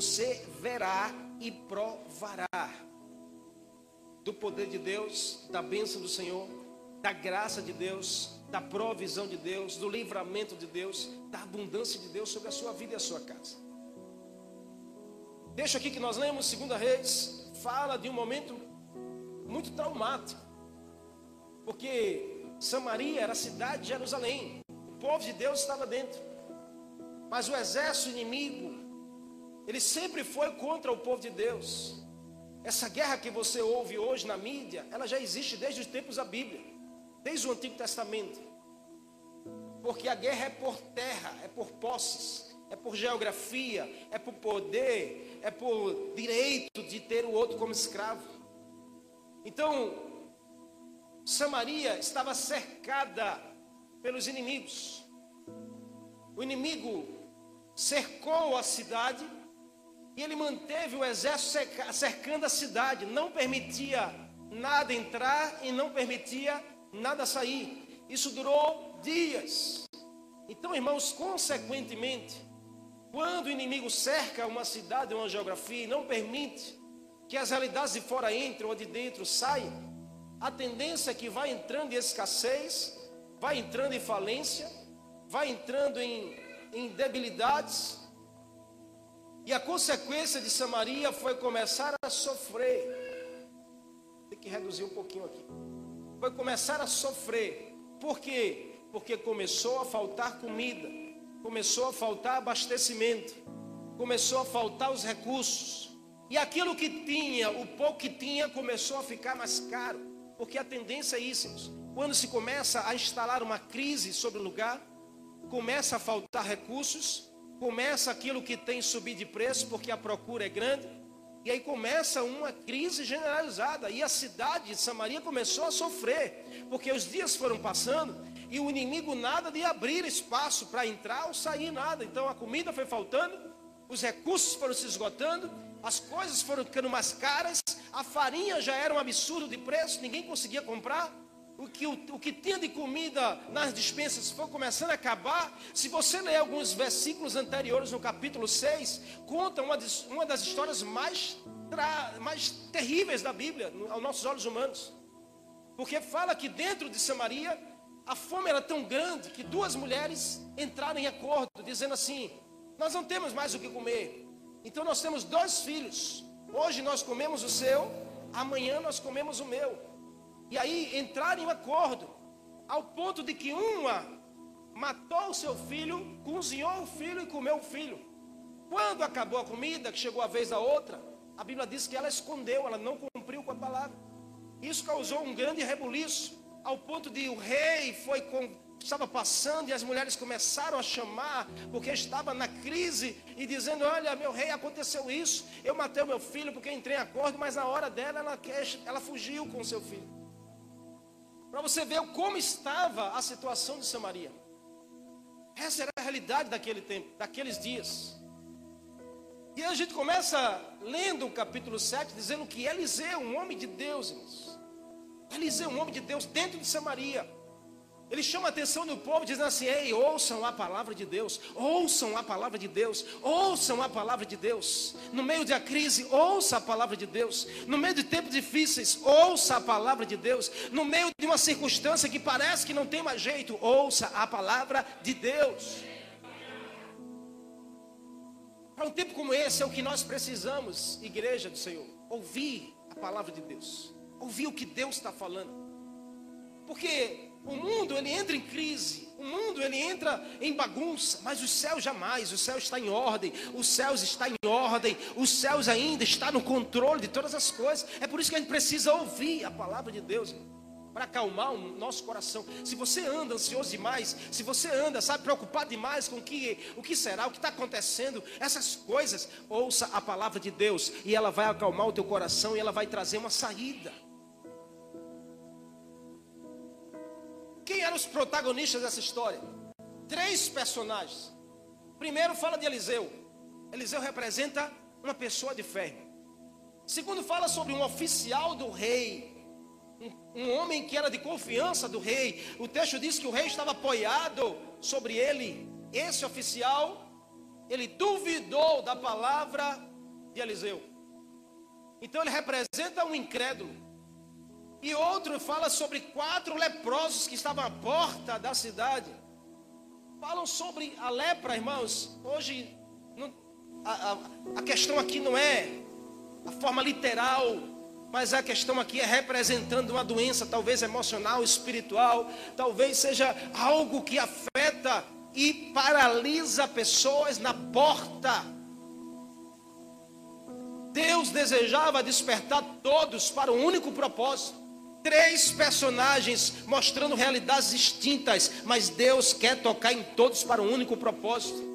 você verá e provará do poder de Deus, da bênção do Senhor, da graça de Deus, da provisão de Deus, do livramento de Deus, da abundância de Deus sobre a sua vida e a sua casa. Deixa aqui que nós lemos, segunda Reis, fala de um momento muito traumático. Porque Samaria era a cidade de Jerusalém. O povo de Deus estava dentro. Mas o exército inimigo, ele sempre foi contra o povo de Deus. Essa guerra que você ouve hoje na mídia, ela já existe desde os tempos da Bíblia, desde o Antigo Testamento. Porque a guerra é por terra, é por posses, é por geografia, é por poder, é por direito de ter o outro como escravo. Então, Samaria estava cercada pelos inimigos. O inimigo cercou a cidade e ele manteve o exército cercando a cidade, não permitia nada entrar e não permitia nada sair. Isso durou dias. Então, irmãos, consequentemente, quando o inimigo cerca uma cidade, uma geografia e não permite que as realidades de fora entrem ou de dentro saiam, a tendência é que vai entrando em escassez, vai entrando em falência, vai entrando em, em debilidades, e a consequência de Samaria foi começar a sofrer. Tem que reduzir um pouquinho aqui. Foi começar a sofrer. Por quê? Porque começou a faltar comida, começou a faltar abastecimento, começou a faltar os recursos. E aquilo que tinha, o pouco que tinha, começou a ficar mais caro. Porque a tendência é isso. Quando se começa a instalar uma crise sobre o lugar, começa a faltar recursos, começa aquilo que tem subir de preço porque a procura é grande, e aí começa uma crise generalizada, e a cidade de Samaria começou a sofrer, porque os dias foram passando e o inimigo nada de abrir espaço para entrar ou sair nada. Então a comida foi faltando, os recursos foram se esgotando, as coisas foram ficando mais caras, a farinha já era um absurdo de preço, ninguém conseguia comprar o que, o, o que tinha de comida nas dispensas foi começando a acabar. Se você ler alguns versículos anteriores no capítulo 6, conta uma, uma das histórias mais, tra, mais terríveis da Bíblia, aos nossos olhos humanos. Porque fala que dentro de Samaria a fome era tão grande que duas mulheres entraram em acordo, dizendo assim: Nós não temos mais o que comer, então nós temos dois filhos. Hoje nós comemos o seu, amanhã nós comemos o meu. E aí entraram em um acordo, ao ponto de que uma matou o seu filho, cozinhou o filho e comeu o filho. Quando acabou a comida, que chegou a vez da outra, a Bíblia diz que ela escondeu, ela não cumpriu com a palavra. Isso causou um grande rebuliço, ao ponto de o rei foi com, estava passando e as mulheres começaram a chamar, porque estava na crise e dizendo: Olha, meu rei, aconteceu isso. Eu matei o meu filho porque entrei em acordo, mas na hora dela ela, ela fugiu com o seu filho. Para você ver como estava a situação de Samaria. Essa era a realidade daquele tempo, daqueles dias. E a gente começa lendo o capítulo 7, dizendo que Eliseu, um homem de Deus. Eliseu, um homem de Deus, dentro de Samaria. Ele chama a atenção do povo, dizendo assim: Ei, ouçam a palavra de Deus, ouçam a palavra de Deus, ouçam a palavra de Deus. No meio da crise, ouça a palavra de Deus. No meio de tempos difíceis, ouça a palavra de Deus. No meio de uma circunstância que parece que não tem mais jeito, ouça a palavra de Deus. Para um tempo como esse é o que nós precisamos, igreja do Senhor, ouvir a palavra de Deus, ouvir o que Deus está falando. Porque o mundo ele entra em crise, o mundo ele entra em bagunça, mas os céus jamais, o céu está em ordem, os céus está em ordem, os céus ainda está no controle de todas as coisas. É por isso que a gente precisa ouvir a palavra de Deus. Para acalmar o nosso coração. Se você anda ansioso demais, se você anda, sabe, preocupado demais com o que, o que será, o que está acontecendo, essas coisas, ouça a palavra de Deus e ela vai acalmar o teu coração e ela vai trazer uma saída. Quem eram os protagonistas dessa história? Três personagens. Primeiro fala de Eliseu. Eliseu representa uma pessoa de fé. Segundo fala sobre um oficial do rei, um, um, homem que era de confiança do rei. O texto diz que o rei estava apoiado sobre ele. Esse oficial, ele duvidou da palavra de Eliseu. Então ele representa um incrédulo. E outro fala sobre quatro leprosos que estavam à porta da cidade. Falam sobre a lepra, irmãos. Hoje, não, a, a, a questão aqui não é a forma literal, mas a questão aqui é representando uma doença, talvez emocional, espiritual, talvez seja algo que afeta e paralisa pessoas na porta Deus desejava despertar todos para um único propósito. Três personagens mostrando realidades distintas, mas Deus quer tocar em todos para um único propósito.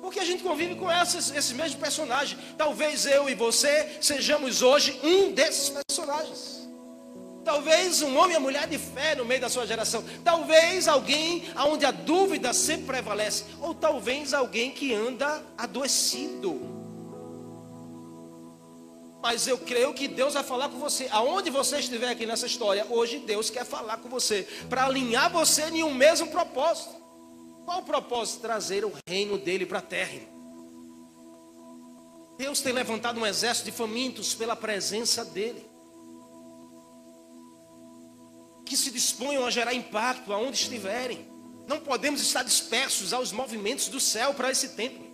Porque a gente convive com esse mesmo personagem. Talvez eu e você sejamos hoje um desses personagens. Talvez um homem e uma mulher de fé no meio da sua geração. Talvez alguém onde a dúvida sempre prevalece. Ou talvez alguém que anda adoecido mas eu creio que Deus vai falar com você. Aonde você estiver aqui nessa história, hoje Deus quer falar com você. Para alinhar você em um mesmo propósito. Qual o propósito? Trazer o reino dele para a terra. Deus tem levantado um exército de famintos pela presença dele. Que se disponham a gerar impacto aonde estiverem. Não podemos estar dispersos aos movimentos do céu para esse tempo.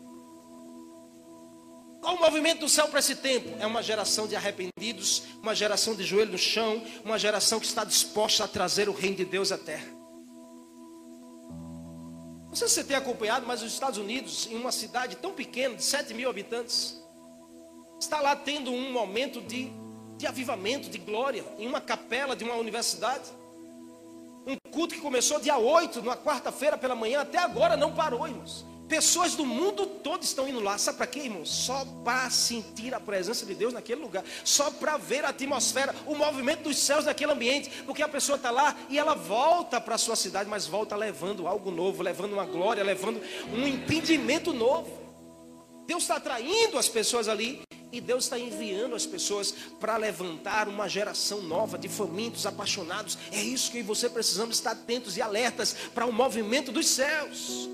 Qual o movimento do céu para esse tempo? É uma geração de arrependidos, uma geração de joelho no chão, uma geração que está disposta a trazer o reino de Deus à terra. Não sei se você tem acompanhado, mas os Estados Unidos, em uma cidade tão pequena, de 7 mil habitantes, está lá tendo um momento de, de avivamento, de glória, em uma capela de uma universidade. Um culto que começou dia 8, numa quarta-feira pela manhã, até agora não parou, irmãos. Pessoas do mundo todo estão indo lá. Sabe para quê, irmão? Só para sentir a presença de Deus naquele lugar. Só para ver a atmosfera, o movimento dos céus naquele ambiente. Porque a pessoa está lá e ela volta para a sua cidade, mas volta levando algo novo, levando uma glória, levando um entendimento novo. Deus está atraindo as pessoas ali e Deus está enviando as pessoas para levantar uma geração nova de famintos, apaixonados. É isso que você precisamos estar atentos e alertas para o movimento dos céus.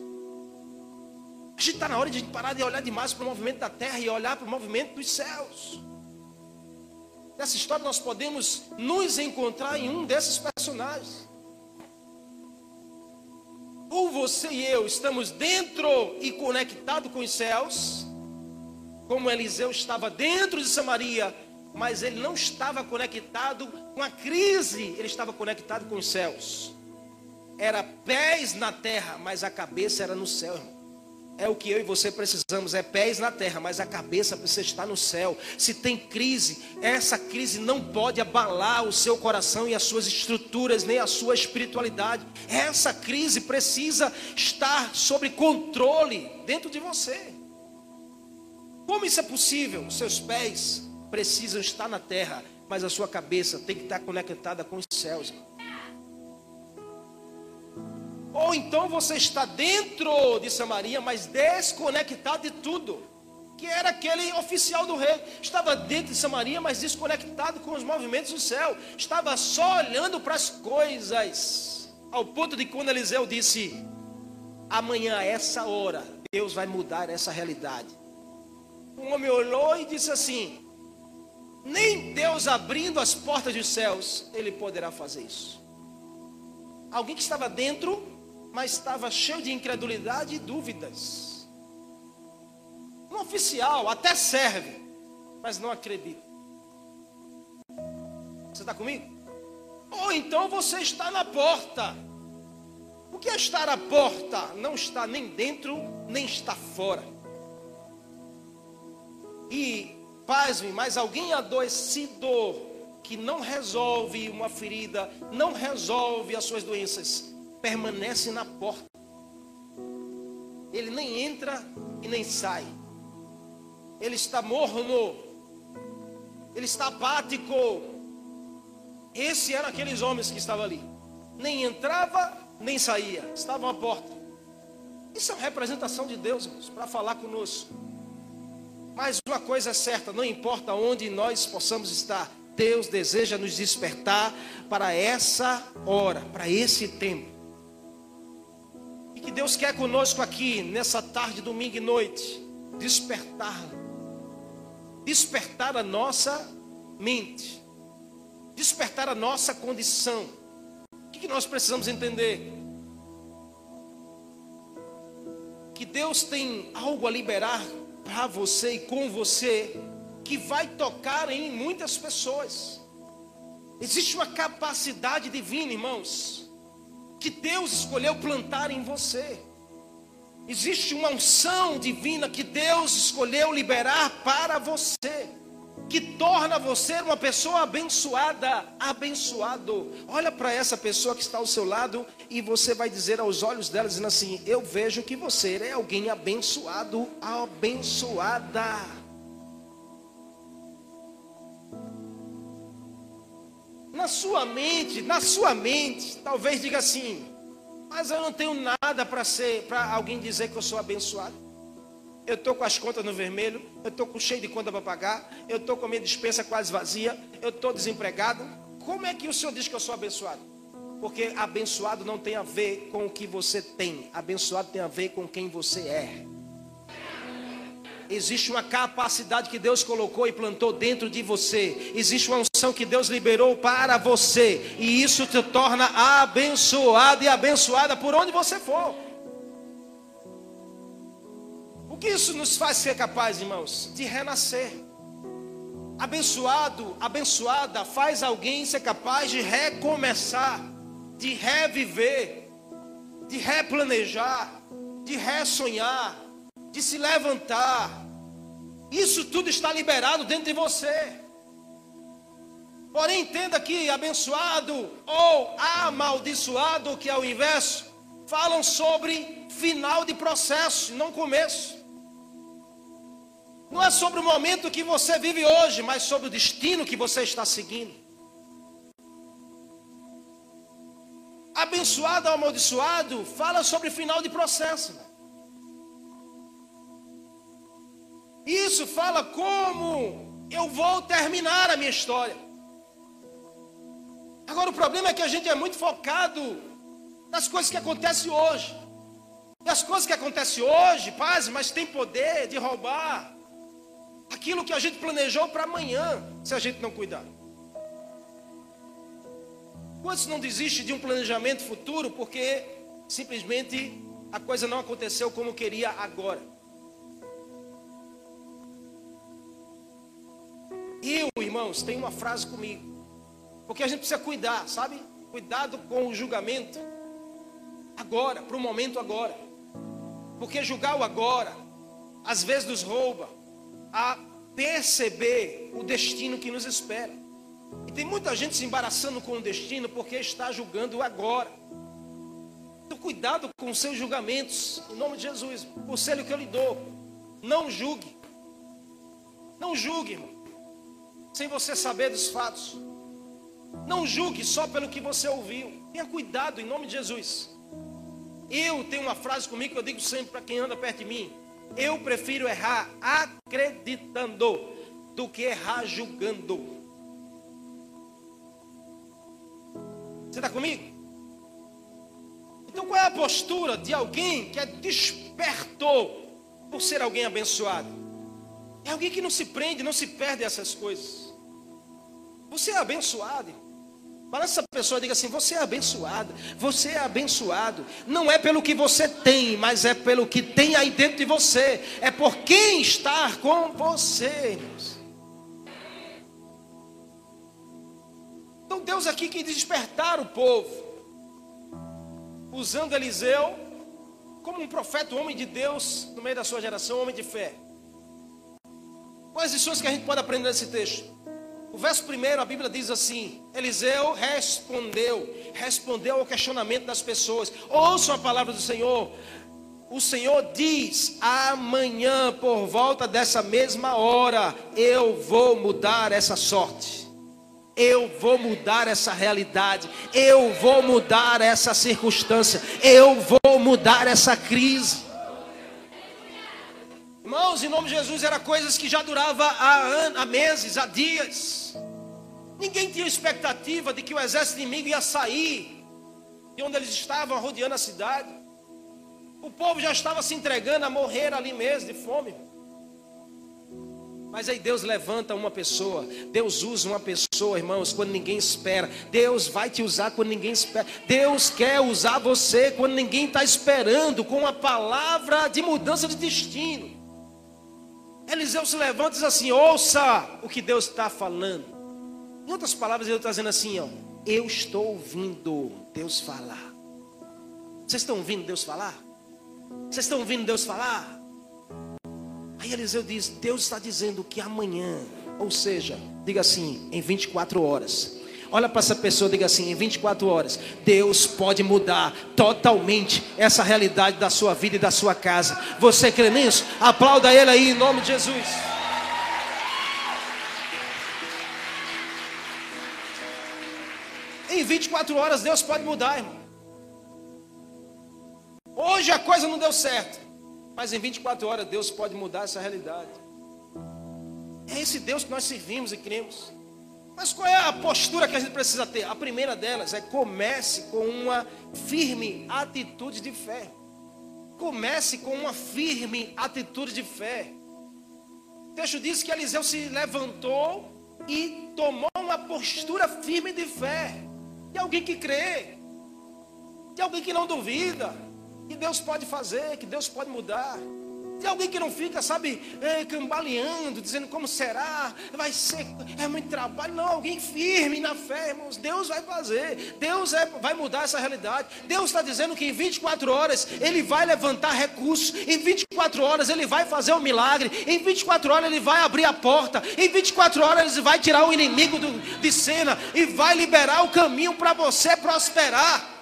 A gente está na hora de parar de olhar demais para o movimento da terra e olhar para o movimento dos céus. Nessa história nós podemos nos encontrar em um desses personagens. Ou você e eu estamos dentro e conectado com os céus, como Eliseu estava dentro de Samaria, mas ele não estava conectado com a crise, ele estava conectado com os céus. Era pés na terra, mas a cabeça era no céu, irmão. É o que eu e você precisamos, é pés na terra, mas a cabeça precisa estar no céu. Se tem crise, essa crise não pode abalar o seu coração e as suas estruturas, nem a sua espiritualidade. Essa crise precisa estar sob controle dentro de você. Como isso é possível? Os seus pés precisam estar na terra, mas a sua cabeça tem que estar conectada com os céus. Ou então você está dentro de Samaria, mas desconectado de tudo. Que era aquele oficial do rei. Estava dentro de Samaria, mas desconectado com os movimentos do céu. Estava só olhando para as coisas. Ao ponto de quando Eliseu disse: Amanhã, a essa hora, Deus vai mudar essa realidade. Um homem olhou e disse assim: Nem Deus abrindo as portas dos céus, ele poderá fazer isso. Alguém que estava dentro mas estava cheio de incredulidade e dúvidas. Um oficial até serve, mas não acredita. Você está comigo? Ou então você está na porta. O que é estar à porta? Não está nem dentro, nem está fora. E, pasme, mas alguém adoecido que não resolve uma ferida, não resolve as suas doenças, permanece na porta. Ele nem entra e nem sai. Ele está morno. Ele está apático. Esse eram aqueles homens que estavam ali. Nem entrava, nem saía. Estavam à porta. Isso é uma representação de Deus, irmãos, para falar conosco. Mas uma coisa é certa, não importa onde nós possamos estar, Deus deseja nos despertar para essa hora, para esse tempo. E que Deus quer conosco aqui, nessa tarde, domingo e noite, despertar despertar a nossa mente, despertar a nossa condição. O que nós precisamos entender? Que Deus tem algo a liberar para você e com você que vai tocar em muitas pessoas. Existe uma capacidade divina, irmãos, que Deus escolheu plantar em você. Existe uma unção divina que Deus escolheu liberar para você, que torna você uma pessoa abençoada, abençoado. Olha para essa pessoa que está ao seu lado e você vai dizer aos olhos dela, dizendo assim: Eu vejo que você é alguém abençoado, abençoada. Na sua mente, na sua mente, talvez diga assim: mas eu não tenho nada para ser, para alguém dizer que eu sou abençoado. Eu estou com as contas no vermelho, eu estou cheio de conta para pagar, eu estou com a minha dispensa quase vazia, eu estou desempregado. Como é que o Senhor diz que eu sou abençoado? Porque abençoado não tem a ver com o que você tem, abençoado tem a ver com quem você é. Existe uma capacidade que Deus colocou e plantou dentro de você. Existe uma unção que Deus liberou para você. E isso te torna abençoado e abençoada por onde você for. O que isso nos faz ser capaz, irmãos? De renascer. Abençoado, abençoada, faz alguém ser capaz de recomeçar, de reviver, de replanejar, de ressonhar de se levantar. Isso tudo está liberado dentro de você. Porém, entenda que abençoado ou amaldiçoado, que é o inverso, falam sobre final de processo, não começo. Não é sobre o momento que você vive hoje, mas sobre o destino que você está seguindo. Abençoado ou amaldiçoado fala sobre final de processo. Isso fala como eu vou terminar a minha história. Agora o problema é que a gente é muito focado nas coisas que acontecem hoje. E as coisas que acontecem hoje, paz, mas tem poder de roubar aquilo que a gente planejou para amanhã, se a gente não cuidar. Quantos não desistem de um planejamento futuro porque simplesmente a coisa não aconteceu como queria agora? Eu, irmãos, tenho uma frase comigo. Porque a gente precisa cuidar, sabe? Cuidado com o julgamento. Agora, para o momento agora. Porque julgar o agora, às vezes nos rouba a perceber o destino que nos espera. E tem muita gente se embaraçando com o destino porque está julgando o agora. Então, cuidado com os seus julgamentos, em nome de Jesus. O conselho que eu lhe dou: não julgue. Não julgue, irmão sem você saber dos fatos. Não julgue só pelo que você ouviu. Tenha cuidado em nome de Jesus. Eu tenho uma frase comigo que eu digo sempre para quem anda perto de mim. Eu prefiro errar acreditando do que errar julgando. Você está comigo? Então qual é a postura de alguém que é despertou por ser alguém abençoado? É alguém que não se prende, não se perde essas coisas. Você é abençoado. Para essa pessoa diga assim: você é abençoado, você é abençoado. Não é pelo que você tem, mas é pelo que tem aí dentro de você. É por quem está com você. Então Deus aqui quis despertar o povo, usando Eliseu como um profeta, um homem de Deus no meio da sua geração, um homem de fé. Quais lições que a gente pode aprender nesse texto? O verso primeiro, a Bíblia diz assim: Eliseu respondeu, respondeu ao questionamento das pessoas. Ouçam a palavra do Senhor. O Senhor diz: amanhã, por volta dessa mesma hora, eu vou mudar essa sorte. Eu vou mudar essa realidade. Eu vou mudar essa circunstância. Eu vou mudar essa crise. Irmãos, em nome de Jesus, eram coisas que já durava há, há meses, há dias. Ninguém tinha expectativa de que o exército inimigo ia sair de onde eles estavam, rodeando a cidade. O povo já estava se entregando a morrer ali mesmo de fome. Mas aí Deus levanta uma pessoa, Deus usa uma pessoa, irmãos, quando ninguém espera. Deus vai te usar quando ninguém espera. Deus quer usar você quando ninguém está esperando, com uma palavra de mudança de destino. Eliseu se levanta e diz assim: ouça o que Deus está falando. Em outras palavras, ele está dizendo assim: ó, eu estou ouvindo Deus falar. Vocês estão ouvindo Deus falar? Vocês estão ouvindo Deus falar? Aí Eliseu diz: Deus está dizendo que amanhã, ou seja, diga assim, em 24 horas. Olha para essa pessoa, diga assim: em 24 horas, Deus pode mudar totalmente essa realidade da sua vida e da sua casa. Você crê nisso? Aplauda Ele aí em nome de Jesus. Em 24 horas, Deus pode mudar, irmão. Hoje a coisa não deu certo. Mas em 24 horas Deus pode mudar essa realidade. É esse Deus que nós servimos e cremos. Mas qual é a postura que a gente precisa ter? A primeira delas é comece com uma firme atitude de fé. Comece com uma firme atitude de fé. O texto diz que Eliseu se levantou e tomou uma postura firme de fé. De alguém que crê, de alguém que não duvida que Deus pode fazer, que Deus pode mudar. Tem alguém que não fica, sabe, é, cambaleando, dizendo como será, vai ser, é muito trabalho. Não, alguém firme na fé, irmãos. Deus vai fazer, Deus é, vai mudar essa realidade. Deus está dizendo que em 24 horas Ele vai levantar recursos, em 24 horas Ele vai fazer um milagre, em 24 horas Ele vai abrir a porta, em 24 horas Ele vai tirar o inimigo do, de cena e vai liberar o caminho para você prosperar.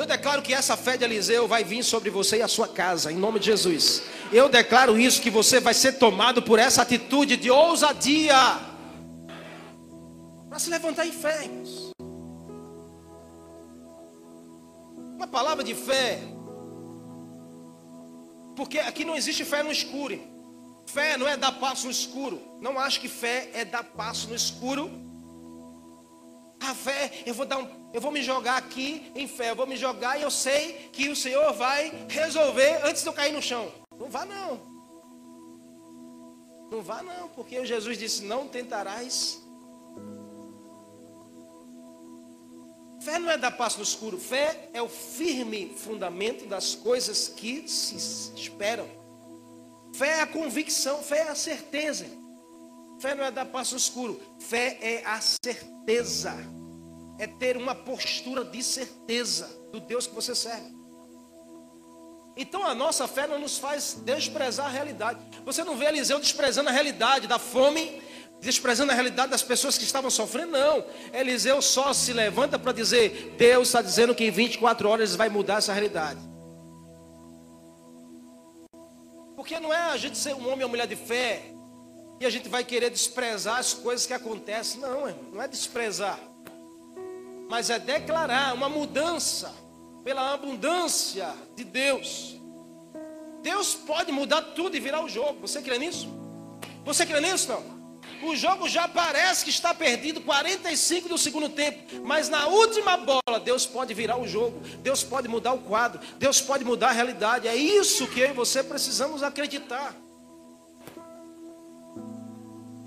Eu declaro que essa fé de Eliseu vai vir sobre você e a sua casa, em nome de Jesus. Eu declaro isso, que você vai ser tomado por essa atitude de ousadia. Para se levantar em fé, irmãos. Uma palavra de fé. Porque aqui não existe fé no escuro. Fé não é dar passo no escuro. Não acho que fé é dar passo no escuro. A fé, eu vou dar um eu vou me jogar aqui em fé, eu vou me jogar e eu sei que o Senhor vai resolver antes de eu cair no chão. Não vá não. Não vá não, porque Jesus disse: Não tentarás. Fé não é dar passo no escuro, fé é o firme fundamento das coisas que se esperam. Fé é a convicção, fé é a certeza. Fé não é dar passo escuro, fé é a certeza é ter uma postura de certeza do Deus que você serve. Então a nossa fé não nos faz desprezar a realidade. Você não vê Eliseu desprezando a realidade da fome, desprezando a realidade das pessoas que estavam sofrendo, não. Eliseu só se levanta para dizer: Deus está dizendo que em 24 horas vai mudar essa realidade. Porque não é a gente ser um homem ou mulher de fé e a gente vai querer desprezar as coisas que acontecem. Não, não é desprezar mas é declarar uma mudança pela abundância de Deus. Deus pode mudar tudo e virar o jogo. Você crê nisso? Você crê nisso, não? O jogo já parece que está perdido 45 do segundo tempo, mas na última bola Deus pode virar o jogo, Deus pode mudar o quadro, Deus pode mudar a realidade. É isso que eu e você precisamos acreditar.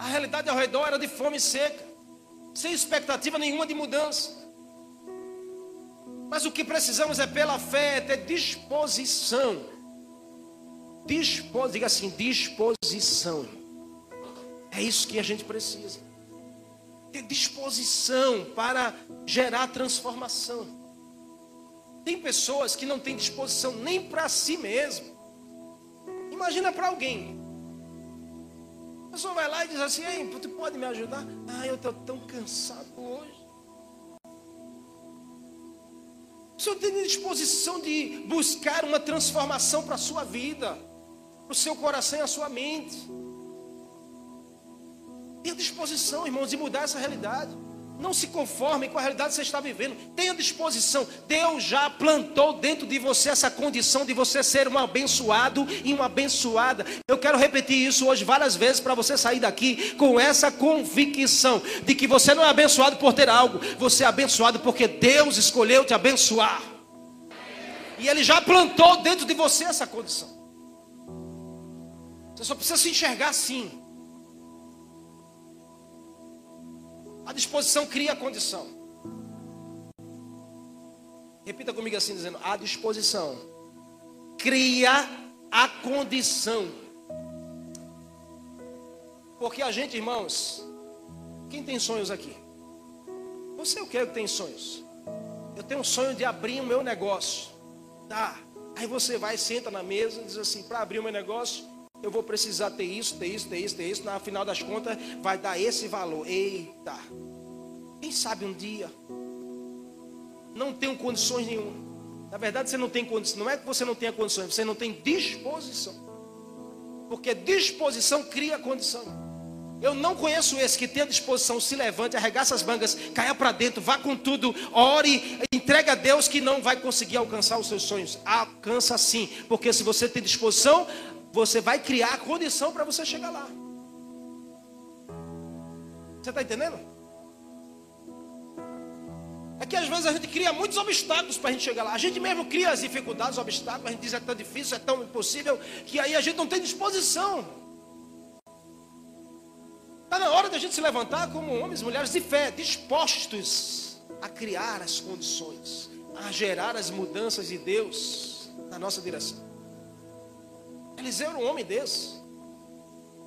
A realidade ao redor era de fome seca, sem expectativa nenhuma de mudança. Mas o que precisamos é pela fé, ter disposição. Dispos, diga assim, disposição. É isso que a gente precisa. Ter disposição para gerar transformação. Tem pessoas que não têm disposição nem para si mesmo. Imagina para alguém. A pessoa vai lá e diz assim: Ei, tu pode me ajudar? Ah, eu estou tão cansado hoje. O senhor tem disposição de buscar uma transformação para a sua vida, para o seu coração e a sua mente. Tenha disposição, irmãos, de mudar essa realidade. Não se conforme com a realidade que você está vivendo. Tenha disposição. Deus já plantou dentro de você essa condição de você ser um abençoado e uma abençoada. Eu quero repetir isso hoje várias vezes para você sair daqui com essa convicção de que você não é abençoado por ter algo, você é abençoado porque Deus escolheu te abençoar. E Ele já plantou dentro de você essa condição. Você só precisa se enxergar assim. A disposição cria a condição. Repita comigo assim, dizendo: a disposição cria a condição. Porque a gente, irmãos, quem tem sonhos aqui? Você eu quero que tem sonhos. Eu tenho um sonho de abrir o meu negócio. Tá. Aí você vai, senta na mesa e diz assim: para abrir o meu negócio, eu vou precisar ter isso, ter isso, ter isso, ter isso. Na final das contas, vai dar esse valor. Eita. Quem sabe um dia? Não tenho condições nenhuma. Na verdade, você não tem condições. Não é que você não tenha condições, você não tem disposição. Porque disposição cria condição. Eu não conheço esse que tem a disposição, se levante, arregaça as mangas, caia para dentro, vá com tudo, ore, entregue a Deus que não vai conseguir alcançar os seus sonhos. Alcança sim, porque se você tem disposição, você vai criar a condição para você chegar lá. Você está entendendo? É que às vezes a gente cria muitos obstáculos para a gente chegar lá. A gente mesmo cria as dificuldades, os obstáculos, a gente diz é tão difícil, é tão impossível, que aí a gente não tem disposição. Está na hora da gente se levantar como homens e mulheres de fé, dispostos a criar as condições, a gerar as mudanças de Deus na nossa direção. Eliseu era um homem desse.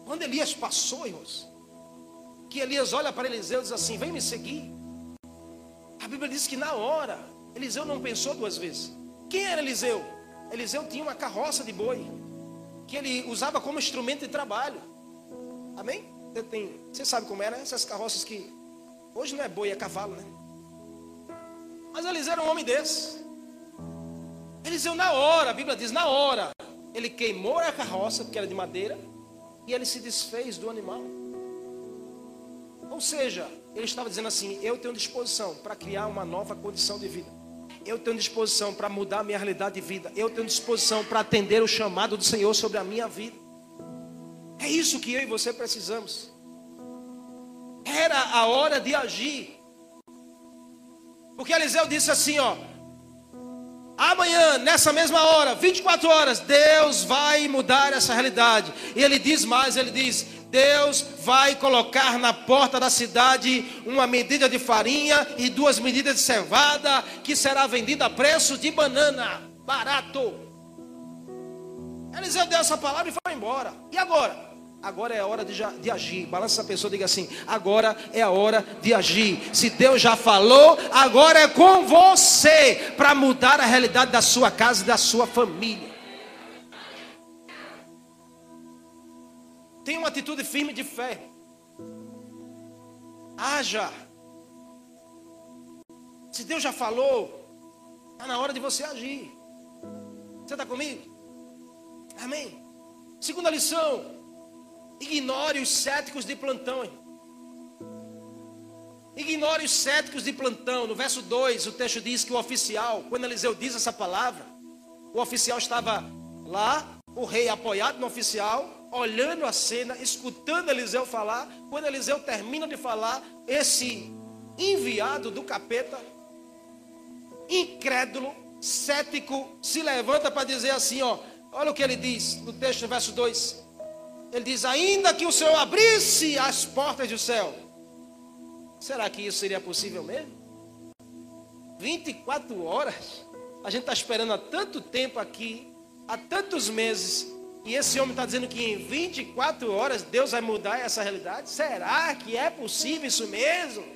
Quando Elias passou, irmãos, que Elias olha para Eliseu e diz assim: Vem me seguir. A Bíblia diz que na hora, Eliseu não pensou duas vezes. Quem era Eliseu? Eliseu tinha uma carroça de boi, que ele usava como instrumento de trabalho. Amém? Você, tem, você sabe como era essas carroças que. Hoje não é boi, é cavalo, né? Mas Eliseu era um homem desse. Eliseu, na hora, a Bíblia diz, na hora, ele queimou a carroça, porque era de madeira, e ele se desfez do animal. Ou seja, ele estava dizendo assim: eu tenho disposição para criar uma nova condição de vida. Eu tenho disposição para mudar a minha realidade de vida. Eu tenho disposição para atender o chamado do Senhor sobre a minha vida. É isso que eu e você precisamos. Era a hora de agir. Porque Eliseu disse assim, ó: Amanhã, nessa mesma hora, 24 horas, Deus vai mudar essa realidade. E ele diz mais, ele diz: Deus vai colocar na porta da cidade uma medida de farinha e duas medidas de cevada, que será vendida a preço de banana, barato. Eliseu deu essa palavra e foi embora. E agora? Agora é a hora de, de agir. Balança essa pessoa, diga assim: agora é a hora de agir. Se Deus já falou, agora é com você para mudar a realidade da sua casa e da sua família. Tenha uma atitude firme de fé. Haja. Se Deus já falou, está na hora de você agir. Você está comigo? Amém. Segunda lição: ignore os céticos de plantão. Hein? Ignore os céticos de plantão. No verso 2, o texto diz que o oficial, quando Eliseu diz essa palavra, o oficial estava lá, o rei apoiado no oficial, olhando a cena, escutando Eliseu falar. Quando Eliseu termina de falar, esse enviado do capeta, incrédulo, cético, se levanta para dizer assim: ó, olha o que ele diz no texto, verso 2. Ele diz: Ainda que o Senhor abrisse as portas do céu, será que isso seria possível mesmo? 24 horas. A gente está esperando há tanto tempo aqui, há tantos meses, e esse homem está dizendo que em 24 horas Deus vai mudar essa realidade? Será que é possível isso mesmo?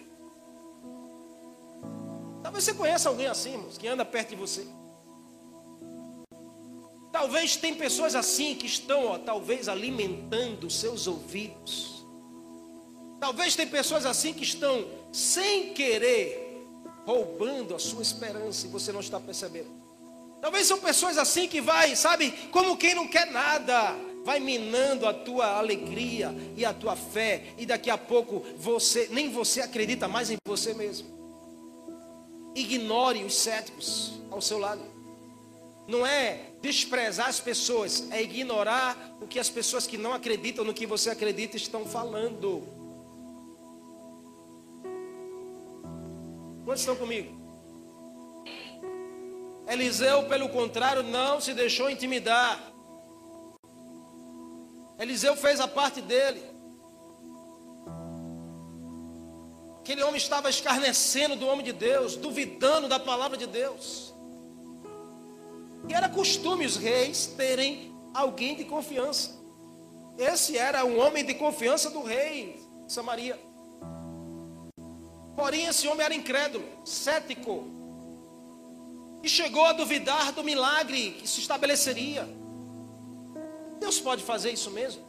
Talvez você conheça alguém assim, irmãos, que anda perto de você. Talvez tem pessoas assim que estão, ó, talvez alimentando seus ouvidos. Talvez tem pessoas assim que estão sem querer roubando a sua esperança e você não está percebendo. Talvez são pessoas assim que vai, sabe, como quem não quer nada, vai minando a tua alegria e a tua fé, e daqui a pouco você nem você acredita mais em você mesmo. Ignore os céticos ao seu lado. Não é desprezar as pessoas, é ignorar o que as pessoas que não acreditam no que você acredita estão falando. Quantos estão comigo? Eliseu, pelo contrário, não se deixou intimidar. Eliseu fez a parte dele. Aquele homem estava escarnecendo do homem de Deus, duvidando da palavra de Deus. E era costume os reis terem alguém de confiança. Esse era um homem de confiança do rei Samaria. Porém, esse homem era incrédulo, cético, e chegou a duvidar do milagre que se estabeleceria. Deus pode fazer isso mesmo?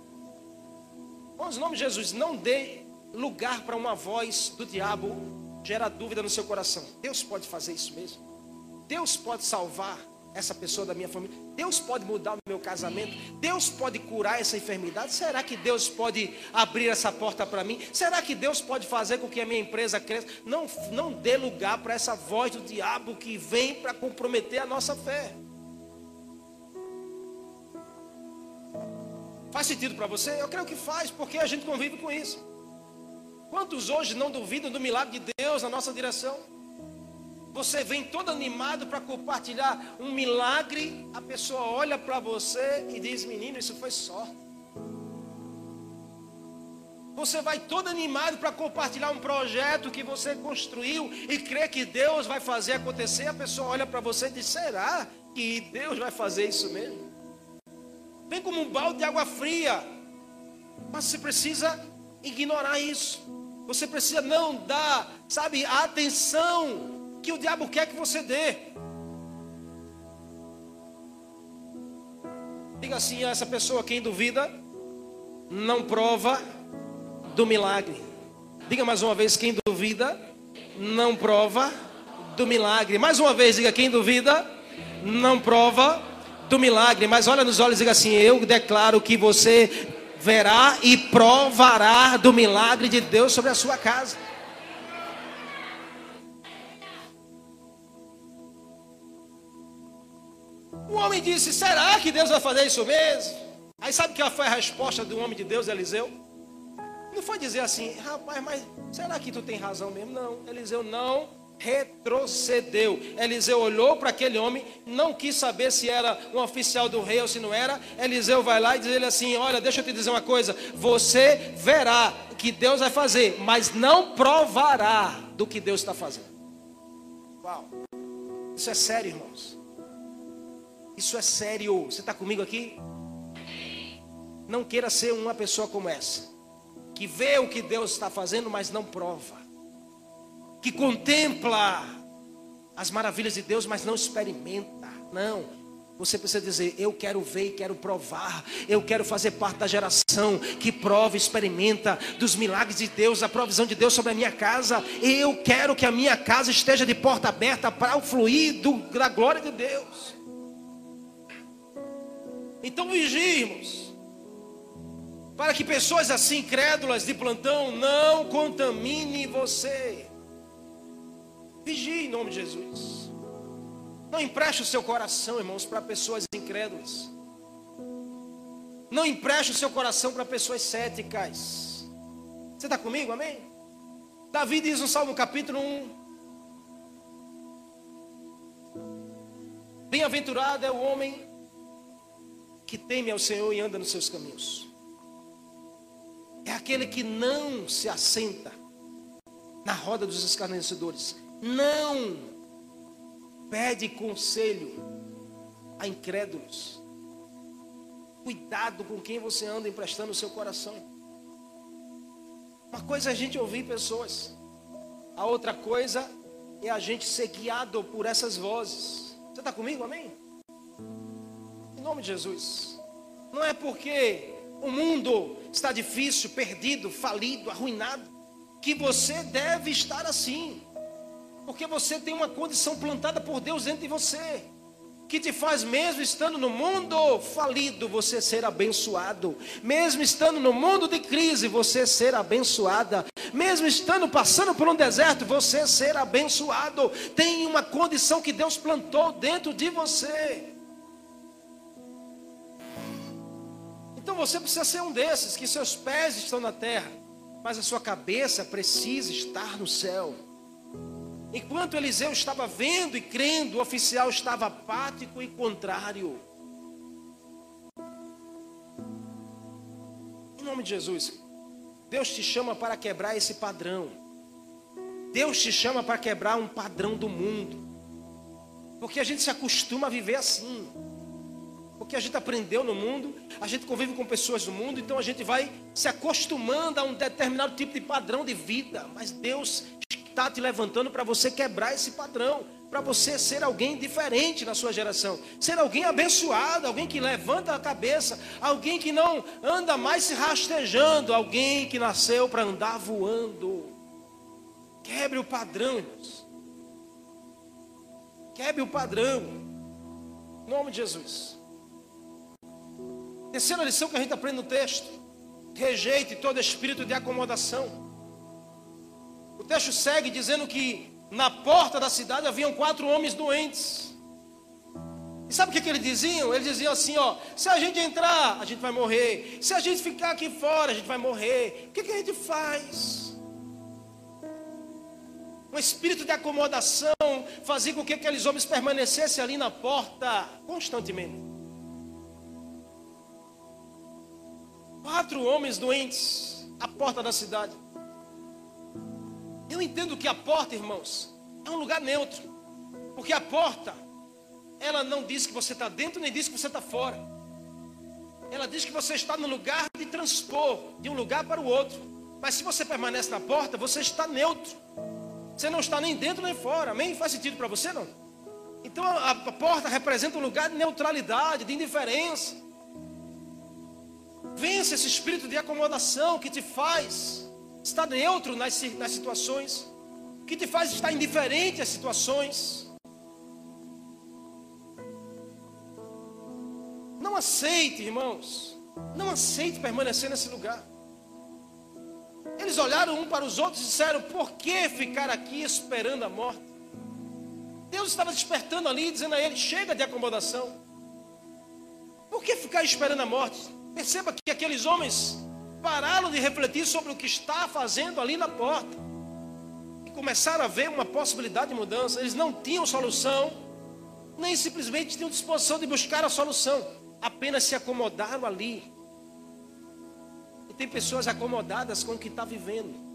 Bom, em nome de Jesus, não dê lugar para uma voz do diabo gerar dúvida no seu coração. Deus pode fazer isso mesmo? Deus pode salvar essa pessoa da minha família? Deus pode mudar o meu casamento? Deus pode curar essa enfermidade? Será que Deus pode abrir essa porta para mim? Será que Deus pode fazer com que a minha empresa cresça? Não, não dê lugar para essa voz do diabo que vem para comprometer a nossa fé. Faz sentido para você? Eu creio que faz, porque a gente convive com isso. Quantos hoje não duvidam do milagre de Deus na nossa direção? Você vem todo animado para compartilhar um milagre, a pessoa olha para você e diz: Menino, isso foi sorte. Você vai todo animado para compartilhar um projeto que você construiu e crê que Deus vai fazer acontecer. A pessoa olha para você e diz: Será que Deus vai fazer isso mesmo? Vem como um balde de água fria. Mas você precisa ignorar isso. Você precisa não dar, sabe, atenção que o diabo quer que você dê. Diga assim a essa pessoa: quem duvida, não prova do milagre. Diga mais uma vez: quem duvida, não prova do milagre. Mais uma vez, diga: quem duvida, não prova do milagre. Mas olha nos olhos e diga assim: eu declaro que você verá e provará do milagre de Deus sobre a sua casa. O homem disse: Será que Deus vai fazer isso mesmo? Aí sabe que foi a resposta do homem de Deus, Eliseu? Não foi dizer assim, rapaz, mas será que tu tem razão mesmo? Não, Eliseu não retrocedeu. Eliseu olhou para aquele homem, não quis saber se era um oficial do rei ou se não era. Eliseu vai lá e diz ele assim: Olha, deixa eu te dizer uma coisa. Você verá que Deus vai fazer, mas não provará do que Deus está fazendo. Uau, isso é sério, irmãos. Isso é sério. Você está comigo aqui? Não queira ser uma pessoa como essa, que vê o que Deus está fazendo, mas não prova, que contempla as maravilhas de Deus, mas não experimenta. Não. Você precisa dizer: Eu quero ver e quero provar. Eu quero fazer parte da geração que prova, experimenta dos milagres de Deus, a provisão de Deus sobre a minha casa. Eu quero que a minha casa esteja de porta aberta para o fluir da glória de Deus. Então vigimos, para que pessoas assim crédulas de plantão não contamine você. Vigie em nome de Jesus. Não empreste o seu coração, irmãos, para pessoas incrédulas. Não empreste o seu coração para pessoas céticas. Você está comigo, amém? Davi diz no Salmo capítulo 1. Bem-aventurado é o homem que teme ao Senhor e anda nos seus caminhos. É aquele que não se assenta na roda dos escarnecedores. Não pede conselho a incrédulos. Cuidado com quem você anda emprestando o seu coração. Uma coisa é a gente ouvir pessoas, a outra coisa é a gente ser guiado por essas vozes. Você está comigo, amém? Nome de Jesus. Não é porque o mundo está difícil, perdido, falido, arruinado, que você deve estar assim. Porque você tem uma condição plantada por Deus dentro de você que te faz, mesmo estando no mundo falido, você ser abençoado, mesmo estando no mundo de crise, você ser abençoada, mesmo estando passando por um deserto, você ser abençoado. Tem uma condição que Deus plantou dentro de você. Então você precisa ser um desses, que seus pés estão na terra, mas a sua cabeça precisa estar no céu. Enquanto Eliseu estava vendo e crendo, o oficial estava apático e contrário. nome de Jesus. Deus te chama para quebrar esse padrão. Deus te chama para quebrar um padrão do mundo. Porque a gente se acostuma a viver assim. Porque a gente aprendeu no mundo, a gente convive com pessoas do mundo, então a gente vai se acostumando a um determinado tipo de padrão de vida. Mas Deus está te levantando para você quebrar esse padrão, para você ser alguém diferente na sua geração, ser alguém abençoado, alguém que levanta a cabeça, alguém que não anda mais se rastejando, alguém que nasceu para andar voando. Quebre o padrão, irmãos. Quebre o padrão. Em nome de Jesus. Terceira lição que a gente aprende no texto: rejeite todo espírito de acomodação. O texto segue dizendo que na porta da cidade haviam quatro homens doentes. E sabe o que, que eles diziam? Eles diziam assim: ó, se a gente entrar, a gente vai morrer. Se a gente ficar aqui fora, a gente vai morrer. O que, que a gente faz? Um espírito de acomodação fazia com que aqueles homens permanecessem ali na porta constantemente. Quatro homens doentes à porta da cidade. Eu entendo que a porta, irmãos, é um lugar neutro. Porque a porta, ela não diz que você está dentro, nem diz que você está fora. Ela diz que você está no lugar de transpor de um lugar para o outro. Mas se você permanece na porta, você está neutro. Você não está nem dentro nem fora. Amém? Faz sentido para você não? Então a, a porta representa um lugar de neutralidade, de indiferença. Vence esse espírito de acomodação que te faz estar neutro nas, nas situações, que te faz estar indiferente às situações. Não aceite, irmãos, não aceite permanecer nesse lugar. Eles olharam um para os outros e disseram: Por que ficar aqui esperando a morte? Deus estava despertando ali, dizendo a ele: Chega de acomodação. Por que ficar esperando a morte? Perceba que aqueles homens pararam de refletir sobre o que está fazendo ali na porta e começaram a ver uma possibilidade de mudança. Eles não tinham solução, nem simplesmente tinham disposição de buscar a solução, apenas se acomodaram ali. E tem pessoas acomodadas com o que está vivendo.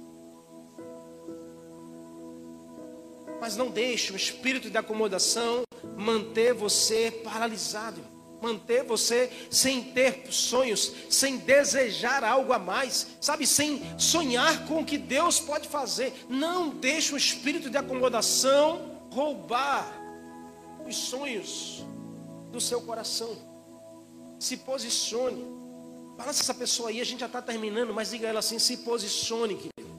Mas não deixe o espírito de acomodação manter você paralisado manter você sem ter sonhos, sem desejar algo a mais, sabe, sem sonhar com o que Deus pode fazer. Não deixe o espírito de acomodação roubar os sonhos do seu coração. Se posicione. Balança essa pessoa aí, a gente já está terminando, mas diga ela assim: se posicione, querido.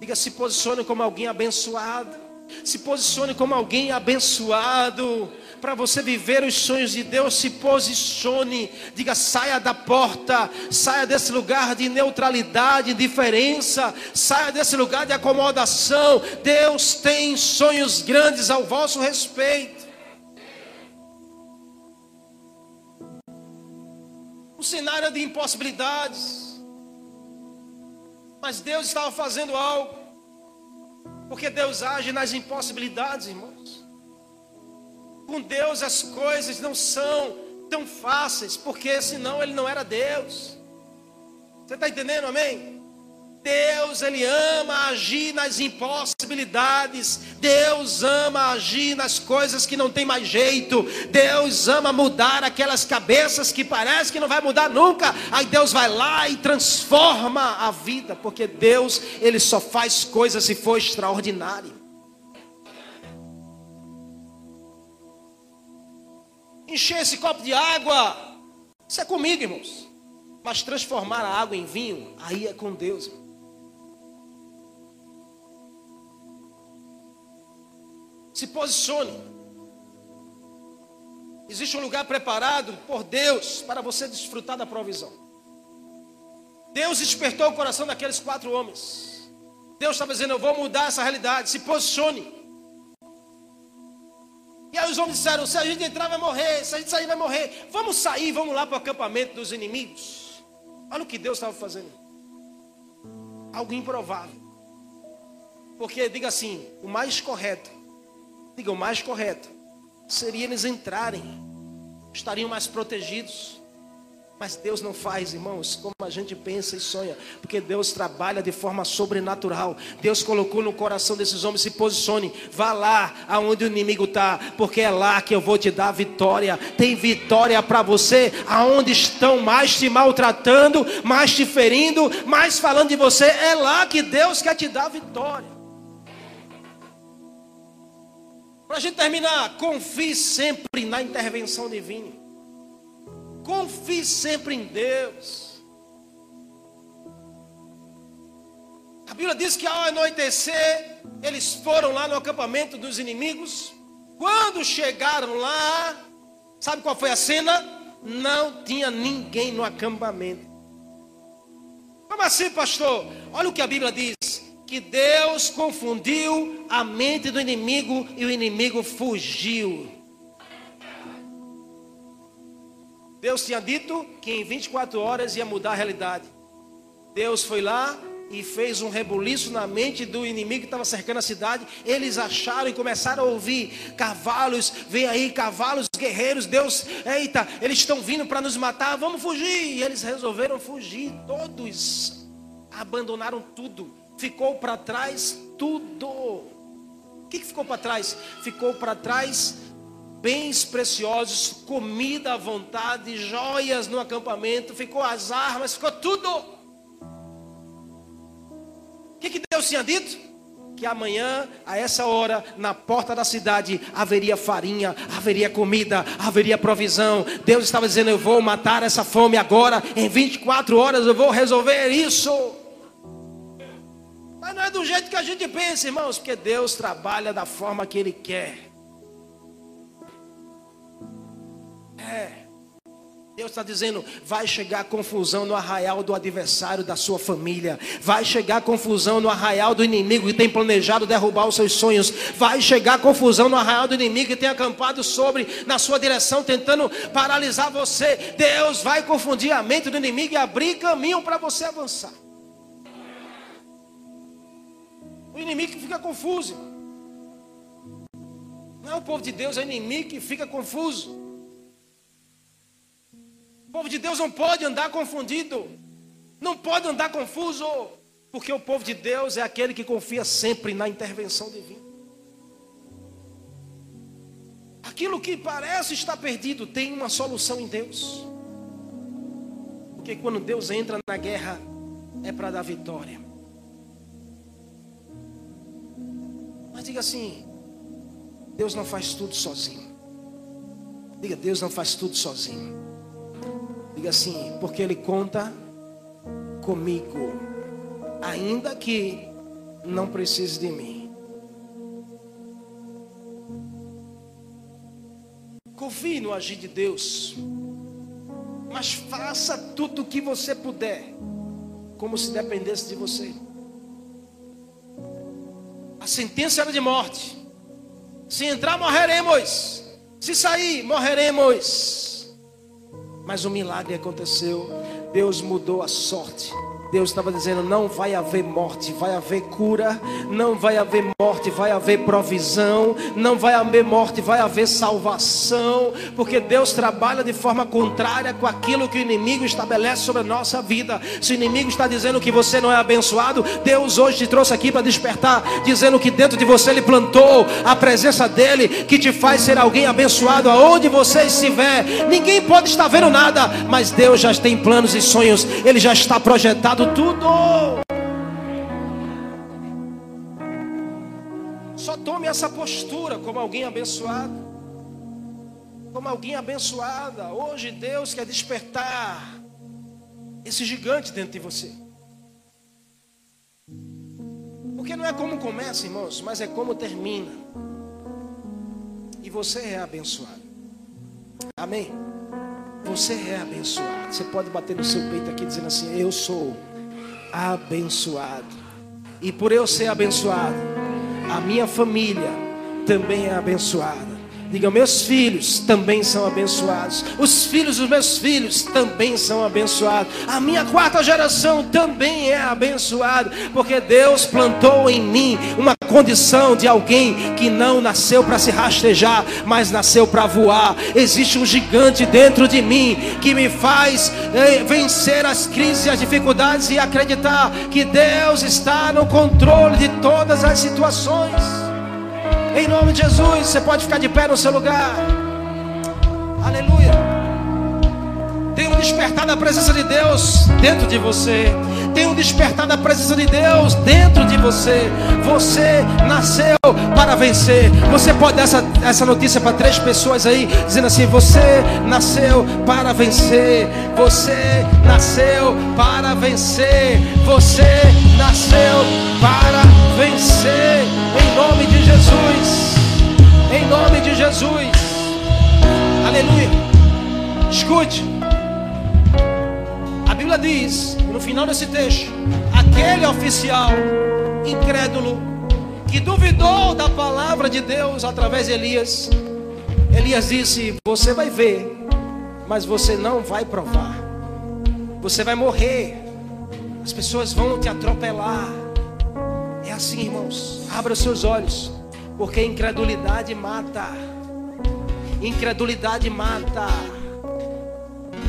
Diga, se posicione como alguém abençoado. Se posicione como alguém abençoado para você viver os sonhos de Deus, se posicione, diga: saia da porta, saia desse lugar de neutralidade, indiferença, saia desse lugar de acomodação. Deus tem sonhos grandes ao vosso respeito. O cenário de impossibilidades, mas Deus estava fazendo algo, porque Deus age nas impossibilidades, irmãos. Com Deus as coisas não são tão fáceis, porque senão ele não era Deus. Você está entendendo, amém? Deus, Ele ama agir nas impossibilidades. Deus ama agir nas coisas que não tem mais jeito. Deus ama mudar aquelas cabeças que parece que não vai mudar nunca. Aí Deus vai lá e transforma a vida, porque Deus, Ele só faz coisas se for extraordinário. Encher esse copo de água. Isso é comigo, irmãos. Mas transformar a água em vinho, aí é com Deus. Se posicione. Existe um lugar preparado por Deus para você desfrutar da provisão. Deus despertou o coração daqueles quatro homens. Deus estava dizendo: Eu vou mudar essa realidade. Se posicione. E aí os homens disseram: se a gente entrar, vai morrer. Se a gente sair, vai morrer. Vamos sair, vamos lá para o acampamento dos inimigos. Olha o que Deus estava fazendo. Algo improvável. Porque, diga assim: o mais correto, diga o mais correto, seria eles entrarem, estariam mais protegidos, Mas Deus não faz, irmãos, como a gente pensa e sonha, porque Deus trabalha de forma sobrenatural. Deus colocou no coração desses homens: se posicione, vá lá aonde o inimigo está, porque é lá que eu vou te dar vitória. Tem vitória para você, aonde estão mais te maltratando, mais te ferindo, mais falando de você, é lá que Deus quer te dar vitória. Para a gente terminar, confie sempre na intervenção divina. Confie sempre em Deus. A Bíblia diz que ao anoitecer, eles foram lá no acampamento dos inimigos. Quando chegaram lá, sabe qual foi a cena? Não tinha ninguém no acampamento. Como assim, pastor? Olha o que a Bíblia diz: que Deus confundiu a mente do inimigo e o inimigo fugiu. Deus tinha dito que em 24 horas ia mudar a realidade. Deus foi lá e fez um rebuliço na mente do inimigo que estava cercando a cidade. Eles acharam e começaram a ouvir cavalos, vem aí cavalos guerreiros. Deus, eita, eles estão vindo para nos matar, vamos fugir. E eles resolveram fugir. Todos abandonaram tudo. Ficou para trás tudo. O que, que ficou para trás? Ficou para trás bens preciosos, comida à vontade, joias no acampamento, ficou as armas, ficou tudo. O que, que Deus tinha dito? Que amanhã, a essa hora, na porta da cidade, haveria farinha, haveria comida, haveria provisão. Deus estava dizendo: Eu vou matar essa fome agora, em 24 horas eu vou resolver isso. Mas não é do jeito que a gente pensa, irmãos, porque Deus trabalha da forma que Ele quer. É. Deus está dizendo: vai chegar confusão no arraial do adversário da sua família, vai chegar confusão no arraial do inimigo que tem planejado derrubar os seus sonhos, vai chegar confusão no arraial do inimigo que tem acampado sobre na sua direção, tentando paralisar você. Deus vai confundir a mente do inimigo e abrir caminho para você avançar. O inimigo que fica confuso, não é o povo de Deus, é o inimigo que fica confuso. O povo de Deus não pode andar confundido, não pode andar confuso, porque o povo de Deus é aquele que confia sempre na intervenção divina. Aquilo que parece estar perdido tem uma solução em Deus. Porque quando Deus entra na guerra, é para dar vitória. Mas diga assim: Deus não faz tudo sozinho. Diga, Deus não faz tudo sozinho. Diga assim, porque Ele conta comigo, ainda que não precise de mim. Confie no agir de Deus, mas faça tudo o que você puder, como se dependesse de você. A sentença era de morte. Se entrar, morreremos. Se sair, morreremos. Mas o milagre aconteceu. Deus mudou a sorte. Deus estava dizendo: não vai haver morte, vai haver cura, não vai haver morte, vai haver provisão, não vai haver morte, vai haver salvação, porque Deus trabalha de forma contrária com aquilo que o inimigo estabelece sobre a nossa vida. Se o inimigo está dizendo que você não é abençoado, Deus hoje te trouxe aqui para despertar, dizendo que dentro de você Ele plantou a presença dEle, que te faz ser alguém abençoado aonde você estiver. Ninguém pode estar vendo nada, mas Deus já tem planos e sonhos, Ele já está projetado tudo. Tome essa postura como alguém abençoado. Como alguém abençoada. Hoje Deus quer despertar esse gigante dentro de você. Porque não é como começa, irmãos, mas é como termina. E você é abençoado. Amém? Você é abençoado. Você pode bater no seu peito aqui dizendo assim: Eu sou abençoado. E por eu ser abençoado, a minha família também é abençoada. Diga, meus filhos também são abençoados. Os filhos dos meus filhos também são abençoados. A minha quarta geração também é abençoada. Porque Deus plantou em mim uma condição de alguém que não nasceu para se rastejar, mas nasceu para voar. Existe um gigante dentro de mim que me faz eh, vencer as crises as dificuldades e acreditar que Deus está no controle de todas as situações. Em nome de Jesus, você pode ficar de pé no seu lugar. Aleluia. Tem um despertar da presença de Deus dentro de você. Tem um despertar da presença de Deus dentro de você. Você nasceu para vencer. Você pode dar essa, essa notícia para três pessoas aí, dizendo assim: Você nasceu para vencer. Você nasceu para vencer. Você nasceu para vencer. Em nome de Jesus. Em nome de Jesus. Aleluia. Escute. Bíblia diz, no final desse texto, aquele oficial incrédulo que duvidou da palavra de Deus através de Elias, Elias disse: Você vai ver, mas você não vai provar, você vai morrer, as pessoas vão te atropelar. É assim, irmãos, abra os seus olhos, porque incredulidade mata, incredulidade mata.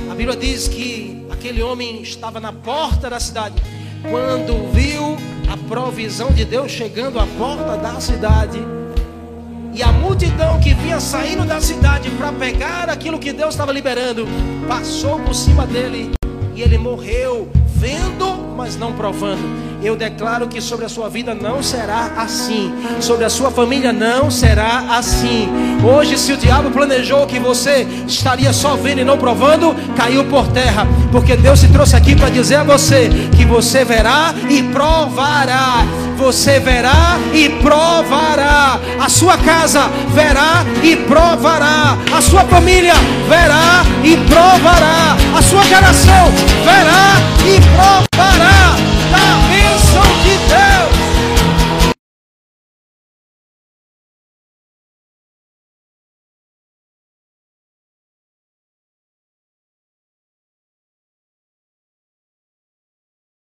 A Bíblia diz que aquele homem estava na porta da cidade. Quando viu a provisão de Deus chegando à porta da cidade, e a multidão que vinha saindo da cidade para pegar aquilo que Deus estava liberando, passou por cima dele e ele morreu vendo, mas não provando. Eu declaro que sobre a sua vida não será assim, sobre a sua família não será assim. Hoje, se o diabo planejou que você estaria só vendo e não provando, caiu por terra, porque Deus se trouxe aqui para dizer a você que você verá e provará. Você verá e provará. A sua casa verá e provará. A sua família verá e provará. A sua geração verá